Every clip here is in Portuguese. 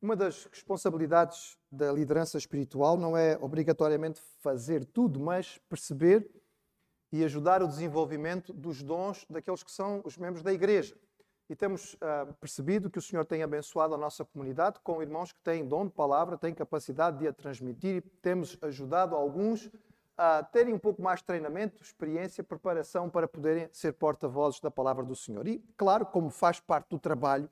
Uma das responsabilidades da liderança espiritual não é obrigatoriamente fazer tudo, mas perceber e ajudar o desenvolvimento dos dons daqueles que são os membros da igreja. E temos uh, percebido que o Senhor tem abençoado a nossa comunidade com irmãos que têm dom de palavra, têm capacidade de a transmitir e temos ajudado alguns a terem um pouco mais de treinamento, experiência, preparação para poderem ser porta-vozes da palavra do Senhor. E, claro, como faz parte do trabalho,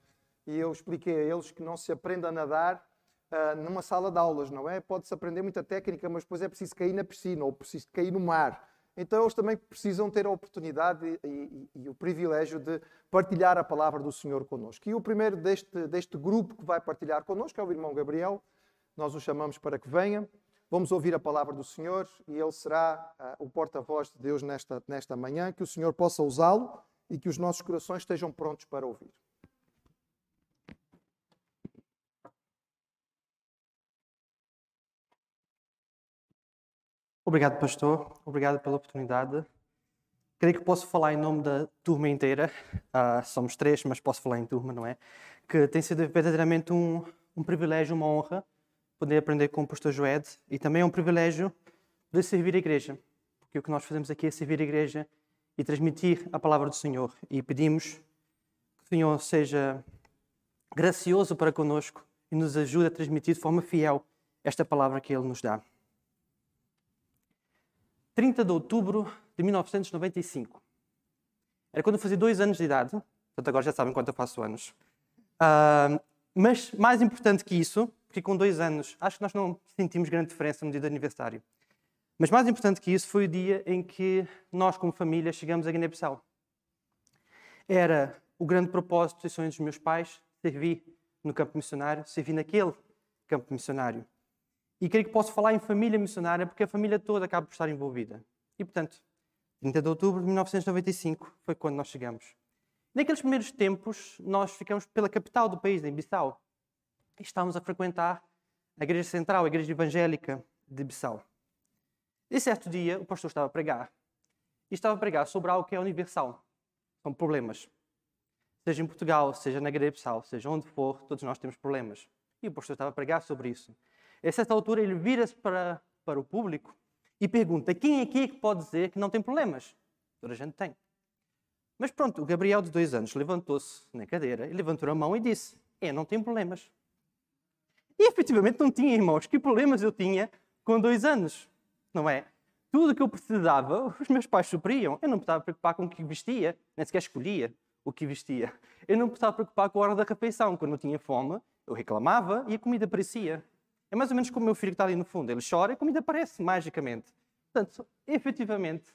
e eu expliquei a eles que não se aprende a nadar uh, numa sala de aulas, não é? Pode-se aprender muita técnica, mas depois é preciso cair na piscina ou preciso cair no mar. Então eles também precisam ter a oportunidade e, e, e, o privilégio de partilhar a palavra do Senhor connosco. E o primeiro deste, deste grupo que vai partilhar connosco é o irmão Gabriel. Nós o chamamos para que venha. Vamos ouvir a palavra do Senhor e ele será uh, o porta-voz de Deus nesta, nesta manhã. Que o Senhor possa usá-lo e que os nossos corações estejam prontos para ouvir. Obrigado, pastor. Obrigado pela oportunidade. Creio que posso falar em nome da turma inteira. Uh, somos três, mas posso falar em turma, não é? Que tem sido verdadeiramente um, um privilégio, uma honra poder aprender com o pastor Joed e também é um privilégio poder servir a igreja, porque o que nós fazemos aqui é servir a igreja e transmitir a palavra do Senhor. E pedimos que o Senhor seja gracioso para conosco e nos ajude a transmitir de forma fiel esta palavra que Ele nos dá. 30 de outubro de 1995. Era quando eu fazia dois anos de idade, portanto agora já sabem quanto eu faço anos. Uh, mas mais importante que isso, porque com dois anos acho que nós não sentimos grande diferença no dia do aniversário. Mas mais importante que isso foi o dia em que nós, como família, chegamos a Guiné-Bissau. Era o grande propósito e sonho dos meus pais servir no campo missionário, servir naquele campo missionário. E creio que posso falar em família missionária porque a família toda acaba por estar envolvida. E, portanto, 30 de outubro de 1995 foi quando nós chegamos. Naqueles primeiros tempos, nós ficamos pela capital do país, em Bissau e estávamos a frequentar a igreja central, a igreja evangélica de Bissau. E certo dia, o pastor estava a pregar. E estava a pregar sobre algo que é universal. São problemas. Seja em Portugal, seja na igreja de Bissau, seja onde for, todos nós temos problemas. E o pastor estava a pregar sobre isso. A certa altura, ele vira-se para, para o público e pergunta: quem aqui é que pode dizer que não tem problemas? Toda a gente tem. Mas pronto, o Gabriel, de dois anos, levantou-se na cadeira levantou a mão e disse: Eu não tenho problemas. E efetivamente não tinha, irmãos. Que problemas eu tinha com dois anos, não é? Tudo o que eu precisava, os meus pais supriam. Eu não precisava preocupar com o que vestia, nem sequer escolhia o que vestia. Eu não precisava preocupar com a hora da refeição. Quando eu tinha fome, eu reclamava e a comida aparecia. É mais ou menos como o meu filho que está ali no fundo. Ele chora e a comida aparece magicamente. Portanto, efetivamente,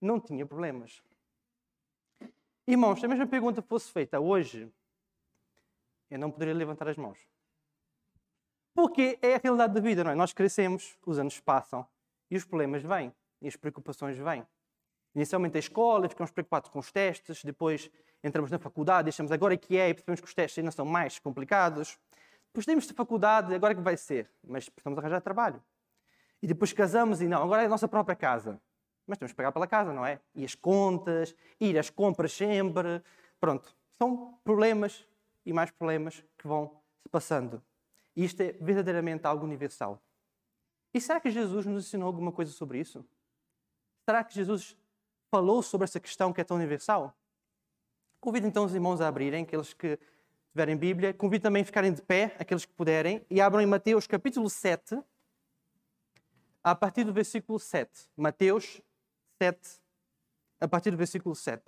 não tinha problemas. Irmãos, se a mesma pergunta fosse feita hoje, eu não poderia levantar as mãos. Porque é a realidade da vida, não é? Nós crescemos, os anos passam e os problemas vêm, e as preocupações vêm. Inicialmente a escola, ficamos preocupados com os testes, depois entramos na faculdade, deixamos agora que é, e percebemos que os testes ainda são mais complicados. Depois temos de faculdade, agora que vai ser? Mas precisamos arranjar trabalho. E depois casamos e não, agora é a nossa própria casa. Mas temos que pagar pela casa, não é? E as contas, ir às compras sempre. Pronto, são problemas e mais problemas que vão se passando. E isto é verdadeiramente algo universal. E será que Jesus nos ensinou alguma coisa sobre isso? Será que Jesus falou sobre essa questão que é tão universal? Convido então os irmãos a abrirem, aqueles que tiverem Bíblia. Convido também a ficarem de pé, aqueles que puderem, e abram em Mateus capítulo 7, a partir do versículo 7. Mateus 7, a partir do versículo 7.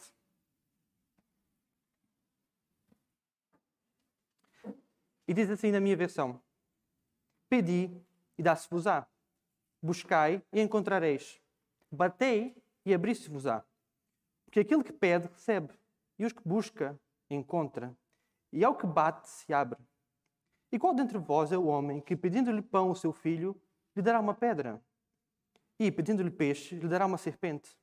E diz assim na minha versão: Pedi e dá-se-vos-á. Buscai e encontrareis. Batei e abri-se-vos-á. Porque aquele que pede, recebe. E os que busca, encontra. E ao que bate, se abre. E qual dentre vós é o homem que, pedindo-lhe pão ao seu filho, lhe dará uma pedra? E, pedindo-lhe peixe, lhe dará uma serpente?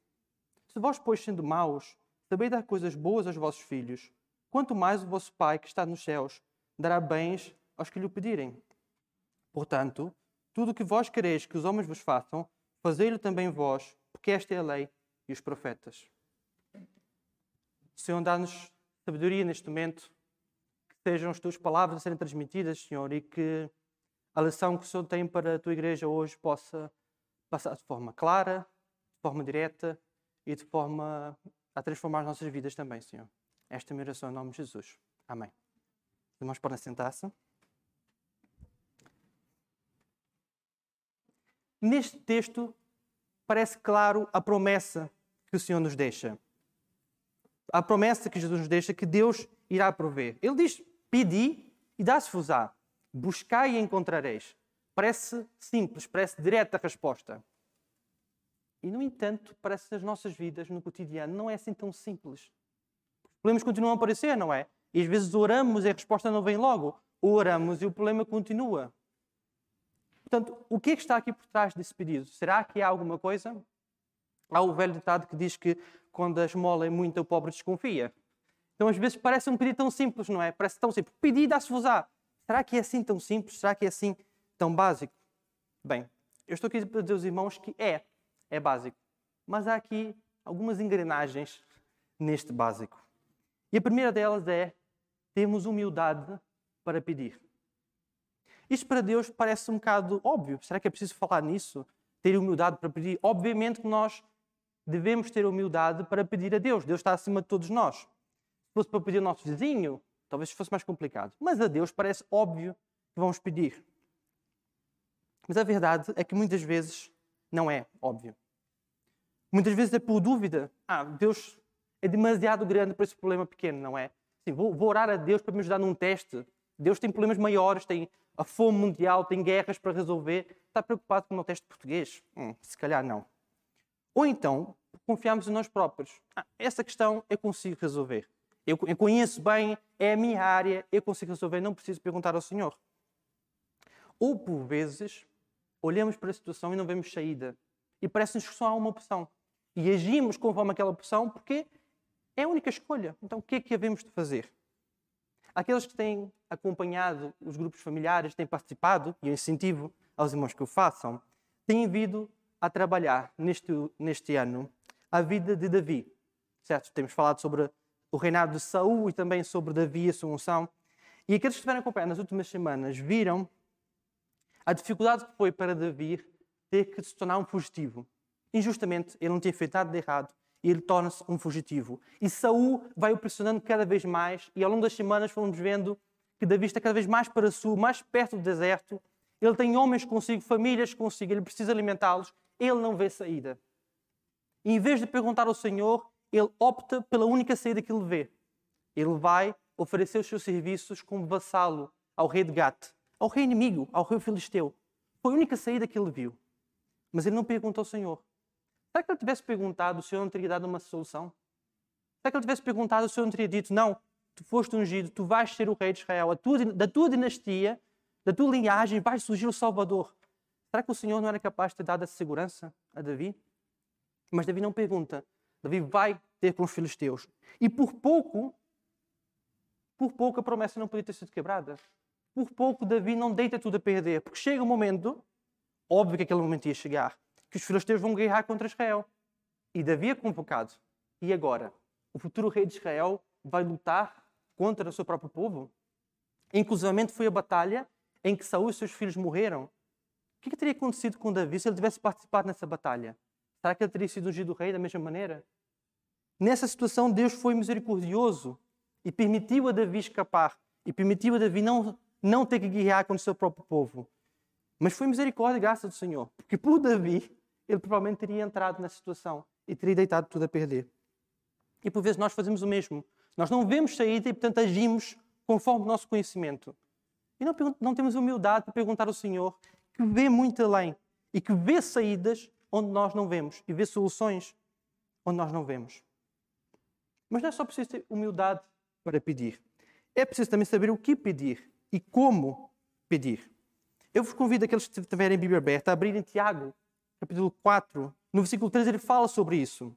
Se vós, pois, sendo maus, sabeis dar coisas boas aos vossos filhos, quanto mais o vosso Pai que está nos céus dará bens aos que lhe pedirem. Portanto, tudo o que vós quereis que os homens vos façam, fazei-lo também vós, porque esta é a lei e os profetas. Senhor, dá-nos sabedoria neste momento, sejam as tuas palavras a serem transmitidas, Senhor, e que a lição que o Senhor tem para a tua igreja hoje possa passar de forma clara, de forma direta e de forma a transformar as nossas vidas também, Senhor. Esta é a minha oração em nome de Jesus. Amém. Os irmãos podem sentar-se. Neste texto parece claro a promessa que o Senhor nos deixa. A promessa que Jesus nos deixa que Deus irá prover. Ele diz: Pedi e dá-se-vos-á. Buscai e encontrareis. Parece simples, parece direta a resposta. E, no entanto, parece que nas nossas vidas, no cotidiano, não é assim tão simples. Os problemas continuam a aparecer, não é? E às vezes oramos e a resposta não vem logo. Oramos e o problema continua. Portanto, o que é que está aqui por trás desse pedido? Será que há alguma coisa? Há o velho ditado que diz que quando a esmola é muita, o pobre desconfia. Então, às vezes, parece um pedido tão simples, não é? Parece tão simples. Pedir, dá-se-vos-á. Será que é assim tão simples? Será que é assim tão básico? Bem, eu estou aqui para dizer aos irmãos que é, é básico. Mas há aqui algumas engrenagens neste básico. E a primeira delas é termos humildade para pedir. Isto para Deus parece um bocado óbvio. Será que é preciso falar nisso? Ter humildade para pedir? Obviamente que nós devemos ter humildade para pedir a Deus. Deus está acima de todos nós fosse para pedir ao nosso vizinho, talvez fosse mais complicado. Mas a Deus parece óbvio que vamos pedir. Mas a verdade é que muitas vezes não é óbvio. Muitas vezes é por dúvida. Ah, Deus é demasiado grande para esse problema pequeno, não é? Sim, vou, vou orar a Deus para me ajudar num teste. Deus tem problemas maiores, tem a fome mundial, tem guerras para resolver. Está preocupado com o meu teste português? Hum, se calhar não. Ou então, confiamos em nós próprios. Ah, essa questão eu consigo resolver eu, conheço bem, é a minha área, eu consigo resolver, não preciso perguntar ao Senhor. Ou, por vezes, olhamos para a situação e não vemos saída. E parece-nos que só há uma opção. E agimos conforme aquela opção porque é a única escolha. Então, o que é que havemos de fazer? Aqueles que têm acompanhado os grupos familiares, têm participado, e eu incentivo aos irmãos que o façam, têm vindo a trabalhar neste, neste ano a vida de Davi. Certo? Temos falado sobre o reinado de Saul e também sobre Davi e a sua unção. E aqueles que estiveram acompanhando nas últimas semanas viram a dificuldade que foi para Davi ter que se tornar um fugitivo. Injustamente, ele não tinha feito nada de errado e ele torna-se um fugitivo. E Saul vai o pressionando cada vez mais e ao longo das semanas fomos vendo que Davi está cada vez mais para sul, mais perto do deserto. Ele tem homens consigo, famílias consigo, ele precisa alimentá-los. Ele não vê saída. Em vez de perguntar ao Senhor, ele opta pela única saída que ele vê. Ele vai oferecer os seus serviços como vassalo ao rei de Gat, ao rei inimigo, ao rei filisteu. Foi a única saída que ele viu. Mas ele não perguntou ao Senhor. Será que ele tivesse perguntado, o Senhor não teria dado uma solução? Será que ele tivesse perguntado, o Senhor não teria dito, não, tu foste ungido, tu vais ser o rei de Israel, tua, da tua dinastia, da tua linhagem vai surgir o Salvador. Será que o Senhor não era capaz de ter dado essa segurança a Davi? Mas Davi não pergunta, Davi vai ter com os filisteus. E por pouco, por pouco a promessa não podia ter sido quebrada. Por pouco Davi não deita tudo a perder. Porque chega um momento, óbvio que aquele momento ia chegar, que os filisteus vão guerrear contra Israel. E Davi é convocado. E agora? O futuro rei de Israel vai lutar contra o seu próprio povo? Inclusivamente foi a batalha em que Saul e seus filhos morreram. O que, que teria acontecido com Davi se ele tivesse participado nessa batalha? Será que ele teria sido ungido rei da mesma maneira? Nessa situação, Deus foi misericordioso e permitiu a Davi escapar e permitiu a Davi não, não ter que guerrear contra o seu próprio povo. Mas foi misericórdia e graça do Senhor, porque por Davi, ele provavelmente teria entrado nessa situação e teria deitado tudo a perder. E por vezes nós fazemos o mesmo. Nós não vemos saída e, portanto, agimos conforme o nosso conhecimento. E não, não temos humildade para perguntar ao Senhor, que vê muito além e que vê saídas onde nós não vemos e vê soluções onde nós não vemos. Mas não é só preciso ter humildade para pedir. É preciso também saber o que pedir e como pedir. Eu vos convido aqueles que tiverem Bíblia aberta a abrirem Tiago, capítulo 4. No versículo 3 ele fala sobre isso.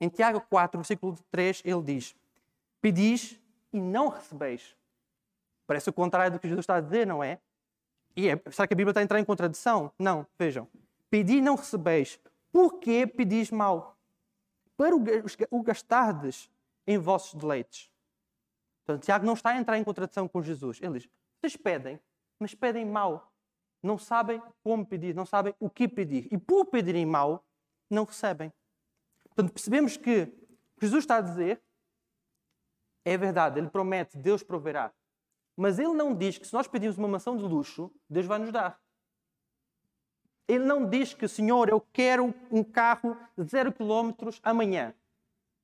Em Tiago 4, versículo 3, ele diz: Pedis e não recebeis. Parece o contrário do que Jesus está a dizer, não é? E é, será que a Bíblia está a entrar em contradição? Não, vejam. Pedi e não recebeis. Por que pedis mal? Para o gastardes em vossos deleites. Portanto, Tiago não está a entrar em contradição com Jesus. Ele diz: vocês pedem, mas pedem mal. Não sabem como pedir, não sabem o que pedir. E por pedirem mal, não recebem. Portanto, percebemos que Jesus está a dizer é verdade. Ele promete, Deus proverá. Mas ele não diz que se nós pedirmos uma mansão de luxo, Deus vai nos dar. Ele não diz que, Senhor, eu quero um carro zero quilómetros amanhã.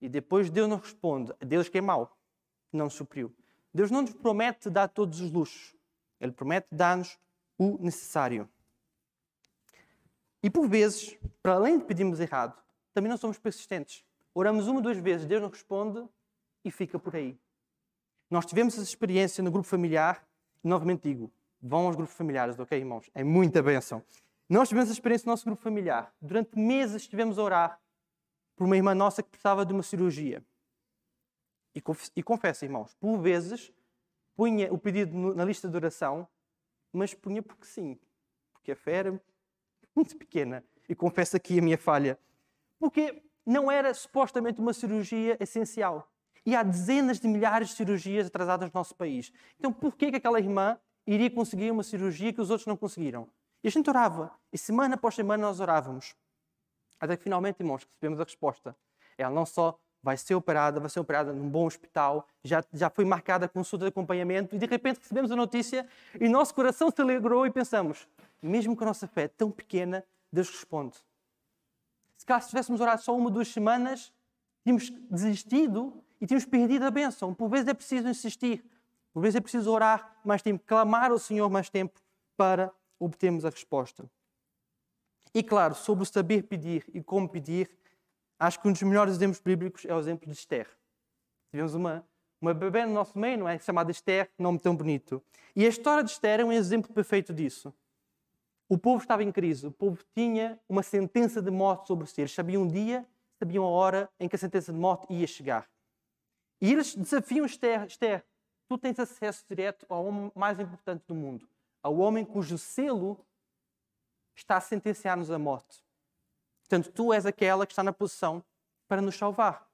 E depois Deus não responde. Deus que é mau, não supriu. Deus não nos promete dar todos os luxos. Ele promete dar-nos o necessário. E por vezes, para além de pedirmos errado, também não somos persistentes. Oramos uma, duas vezes, Deus não responde e fica por aí. Nós tivemos essa experiência no grupo familiar novamente digo, vão aos grupos familiares, ok, irmãos? É muita bênção. Nós tivemos essa experiência no nosso grupo familiar. Durante meses estivemos a orar por uma irmã nossa que precisava de uma cirurgia. E, e confesso, irmãos, por vezes punha o pedido na lista de oração, mas punha porque sim, porque a fé era muito pequena. E confesso aqui a minha falha. Porque não era supostamente uma cirurgia essencial. E há dezenas de milhares de cirurgias atrasadas no nosso país. Então, por que aquela irmã iria conseguir uma cirurgia que os outros não conseguiram? E a gente orava. E semana após semana nós orávamos. Até que finalmente, irmãos, recebemos a resposta. Ela não só vai ser operada, vai ser operada num bom hospital, já, já foi marcada consulta de acompanhamento, e de repente recebemos a notícia e nosso coração se alegrou e pensamos: mesmo com a nossa fé tão pequena, Deus responde. Se caso tivéssemos orado só uma, duas semanas, tínhamos desistido e tínhamos perdido a bênção. Por vezes é preciso insistir, por vezes é preciso orar mais tempo, clamar ao Senhor mais tempo para obtermos a resposta. E claro, sobre o saber pedir e como pedir, acho que um dos melhores exemplos bíblicos é o exemplo de Esther. Tivemos uma, uma bebê no nosso meio, não é? Chamada Esther, nome tão bonito. E a história de Esther é um exemplo perfeito disso. O povo estava em crise, o povo tinha uma sentença de morte sobre si. Eles sabiam um dia, sabiam a hora em que a sentença de morte ia chegar. E eles desafiam Esther, Esther, tu tens acesso direto ao homem mais importante do mundo, ao homem cujo selo está a sentenciar-nos à morte. Portanto, tu és aquela que está na posição para nos salvar.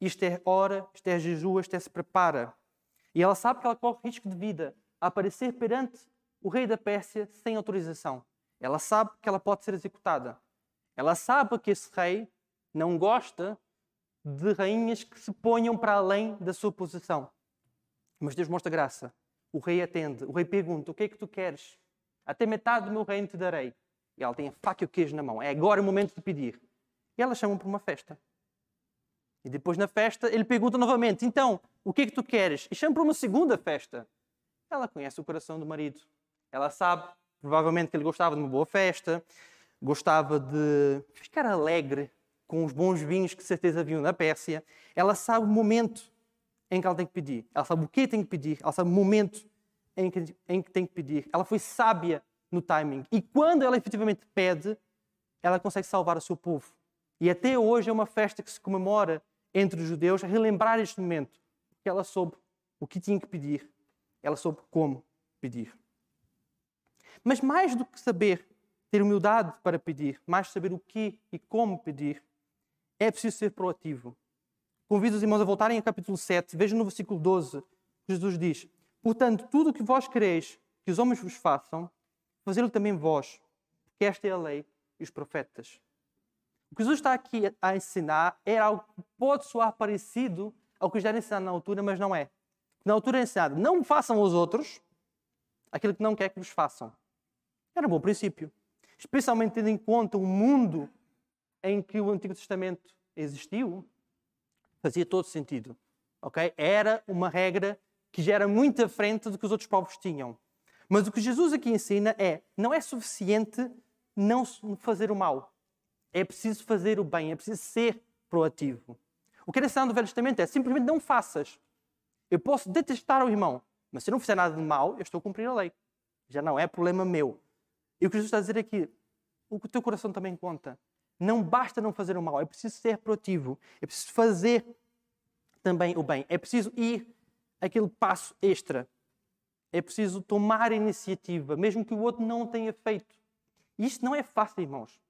Isto é ora, isto é jejua, isto é se prepara. E ela sabe que ela corre risco de vida a aparecer perante o rei da Pérsia sem autorização. Ela sabe que ela pode ser executada. Ela sabe que esse rei não gosta de rainhas que se ponham para além da sua posição. Mas Deus mostra graça. O rei atende. O rei pergunta: O que é que tu queres? Até metade do meu reino te darei. E ela tem a faca e o queijo na mão. É agora o momento de pedir. E ela chama para uma festa. E depois na festa ele pergunta novamente: Então, o que é que tu queres? E chama para uma segunda festa. Ela conhece o coração do marido. Ela sabe, provavelmente, que ele gostava de uma boa festa, gostava de ficar alegre com os bons vinhos que certeza haviam na Pérsia, ela sabe o momento em que ela tem que pedir. Ela sabe o que tem que pedir. Ela sabe o momento em que, em que tem que pedir. Ela foi sábia no timing. E quando ela efetivamente pede, ela consegue salvar o seu povo. E até hoje é uma festa que se comemora entre os judeus a relembrar este momento. Porque ela soube o que tinha que pedir. Ela soube como pedir. Mas mais do que saber ter humildade para pedir, mais saber o que e como pedir, é preciso ser proativo. Convido os irmãos a voltarem ao capítulo 7, vejam no versículo 12, Jesus diz: Portanto, tudo o que vós quereis que os homens vos façam, fazê-lo também vós, porque esta é a lei e os profetas. O que Jesus está aqui a ensinar é algo que pode soar parecido ao que já era ensinado na altura, mas não é. Na altura é ensinado: não façam aos outros aquilo que não quer que vos façam. Era um bom princípio. Especialmente tendo em conta o mundo em que o Antigo Testamento existiu, fazia todo sentido. Okay? Era uma regra que já era muito à frente do que os outros povos tinham. Mas o que Jesus aqui ensina é: não é suficiente não fazer o mal. É preciso fazer o bem, é preciso ser proativo. O que é ensinado no Velho Testamento é simplesmente não faças. Eu posso detestar o irmão, mas se eu não fizer nada de mal, eu estou a cumprir a lei. Já não é problema meu. E o que Jesus está a dizer aqui, o teu coração também conta. Não basta não fazer o mal, é preciso ser proativo, é preciso fazer também o bem, é preciso ir aquele passo extra, é preciso tomar a iniciativa, mesmo que o outro não tenha feito. E isto não é fácil, irmãos.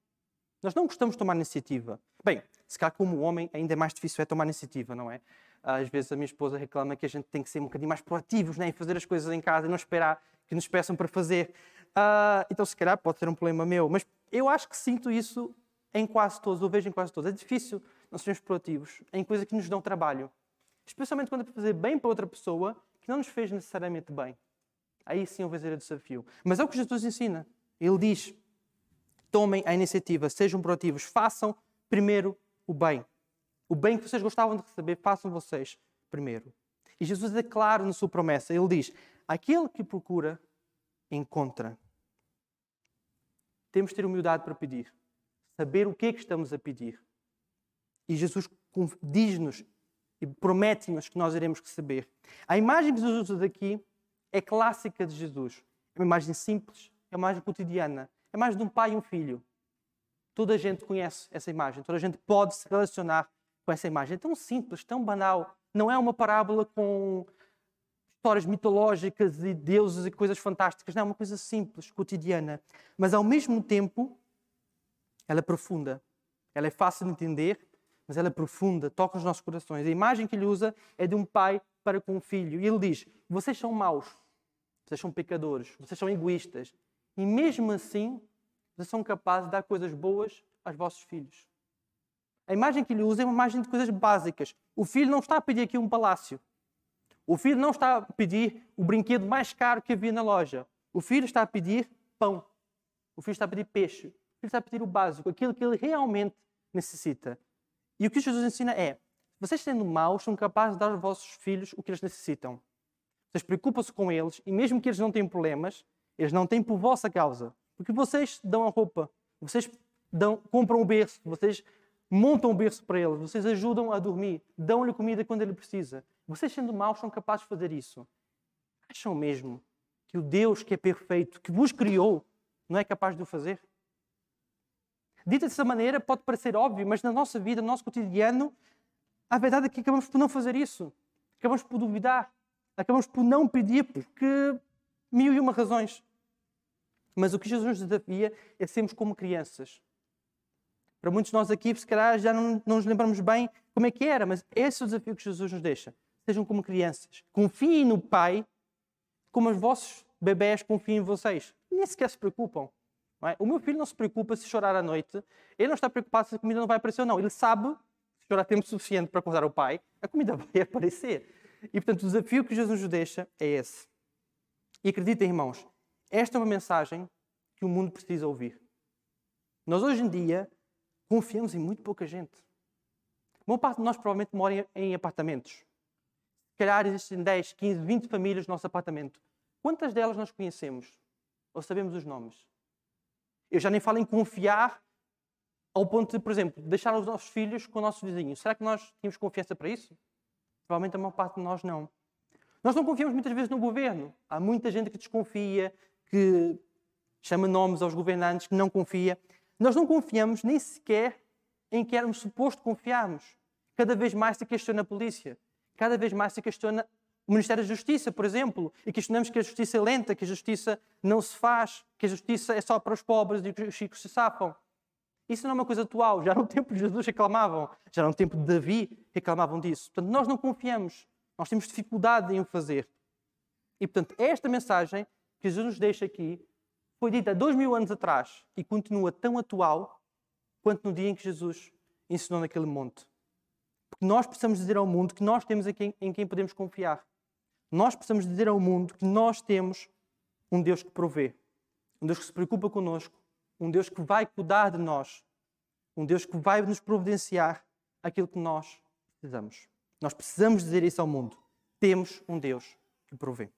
Nós não gostamos de tomar iniciativa. Bem, se cá como homem ainda é mais difícil é tomar iniciativa, não é? Às vezes a minha esposa reclama que a gente tem que ser um bocadinho mais proativos né, em fazer as coisas em casa e não esperar que nos peçam para fazer. Uh, então, se calhar, pode ser um problema meu. Mas eu acho que sinto isso em quase todos, ou vejo em quase todos. É difícil não sermos proativos em coisas que nos dão trabalho. Especialmente quando é para fazer bem para outra pessoa que não nos fez necessariamente bem. Aí sim eu vou dizer o desafio. Mas é o que Jesus ensina. Ele diz: tomem a iniciativa, sejam proativos, façam primeiro o bem. O bem que vocês gostavam de receber, façam vocês primeiro. E Jesus é claro na sua promessa. Ele diz: aquele que procura, encontra. Temos de ter humildade para pedir, saber o que é que estamos a pedir. E Jesus diz-nos e promete-nos que nós iremos receber. A imagem que Jesus usa aqui é clássica de Jesus. É uma imagem simples, é uma imagem cotidiana. É mais de um pai e um filho. Toda a gente conhece essa imagem, toda a gente pode se relacionar com essa imagem. É tão simples, tão banal. Não é uma parábola com histórias mitológicas e deuses e coisas fantásticas. Não, é uma coisa simples, cotidiana. Mas ao mesmo tempo, ela é profunda. Ela é fácil de entender, mas ela é profunda, toca os nossos corações. A imagem que ele usa é de um pai para com um filho. E ele diz: Vocês são maus, vocês são pecadores, vocês são egoístas. E mesmo assim, vocês são capazes de dar coisas boas aos vossos filhos. A imagem que ele usa é uma imagem de coisas básicas. O filho não está a pedir aqui um palácio. O filho não está a pedir o brinquedo mais caro que havia na loja. O filho está a pedir pão. O filho está a pedir peixe. Filho está a pedir o básico, aquilo que ele realmente necessita. E o que Jesus ensina é: vocês, sendo maus, são capazes de dar aos vossos filhos o que eles necessitam. Vocês preocupam-se com eles e, mesmo que eles não tenham problemas, eles não têm por vossa causa. Porque vocês dão a roupa, vocês dão, compram o berço, vocês montam o berço para eles, vocês ajudam a dormir, dão-lhe comida quando ele precisa. Vocês, sendo maus, são capazes de fazer isso. Acham mesmo que o Deus que é perfeito, que vos criou, não é capaz de o fazer? Dita dessa maneira, pode parecer óbvio, mas na nossa vida, no nosso cotidiano, a verdade é que acabamos por não fazer isso. Acabamos por duvidar. Acabamos por não pedir porque mil e uma razões. Mas o que Jesus nos desafia é sermos como crianças. Para muitos de nós aqui, se calhar já não, não nos lembramos bem como é que era, mas esse é o desafio que Jesus nos deixa. Sejam como crianças. Confiem no Pai como os vossos bebés confiam em vocês. Nem sequer se preocupam. É? O meu filho não se preocupa se chorar à noite. Ele não está preocupado se a comida não vai aparecer ou não. Ele sabe, se chorar tempo suficiente para acordar o pai, a comida vai aparecer. E, portanto, o desafio que Jesus nos deixa é esse. E acreditem, irmãos, esta é uma mensagem que o mundo precisa ouvir. Nós, hoje em dia, confiamos em muito pouca gente. Uma parte de nós provavelmente mora em apartamentos. Se calhar existem 10, 15, 20 famílias no nosso apartamento. Quantas delas nós conhecemos? Ou sabemos os nomes? Eu já nem falo em confiar ao ponto de, por exemplo, deixar os nossos filhos com o nosso vizinho. Será que nós tínhamos confiança para isso? Provavelmente a maior parte de nós não. Nós não confiamos muitas vezes no governo. Há muita gente que desconfia, que chama nomes aos governantes, que não confia. Nós não confiamos nem sequer em que éramos suposto confiarmos. Cada vez mais se questiona a polícia. Cada vez mais se questiona o Ministério da Justiça, por exemplo, e questionamos que a justiça é lenta, que a justiça não se faz, que a justiça é só para os pobres e que os ricos se safam. Isso não é uma coisa atual. Já no tempo de Jesus reclamavam, já no tempo de Davi reclamavam disso. Portanto, nós não confiamos, nós temos dificuldade em o fazer. E, portanto, esta mensagem que Jesus nos deixa aqui foi dita dois mil anos atrás e continua tão atual quanto no dia em que Jesus ensinou naquele monte. Porque nós precisamos dizer ao mundo que nós temos em quem podemos confiar. Nós precisamos dizer ao mundo que nós temos um Deus que provê, um Deus que se preocupa conosco, um Deus que vai cuidar de nós, um Deus que vai nos providenciar aquilo que nós precisamos. Nós precisamos dizer isso ao mundo. Temos um Deus que provê.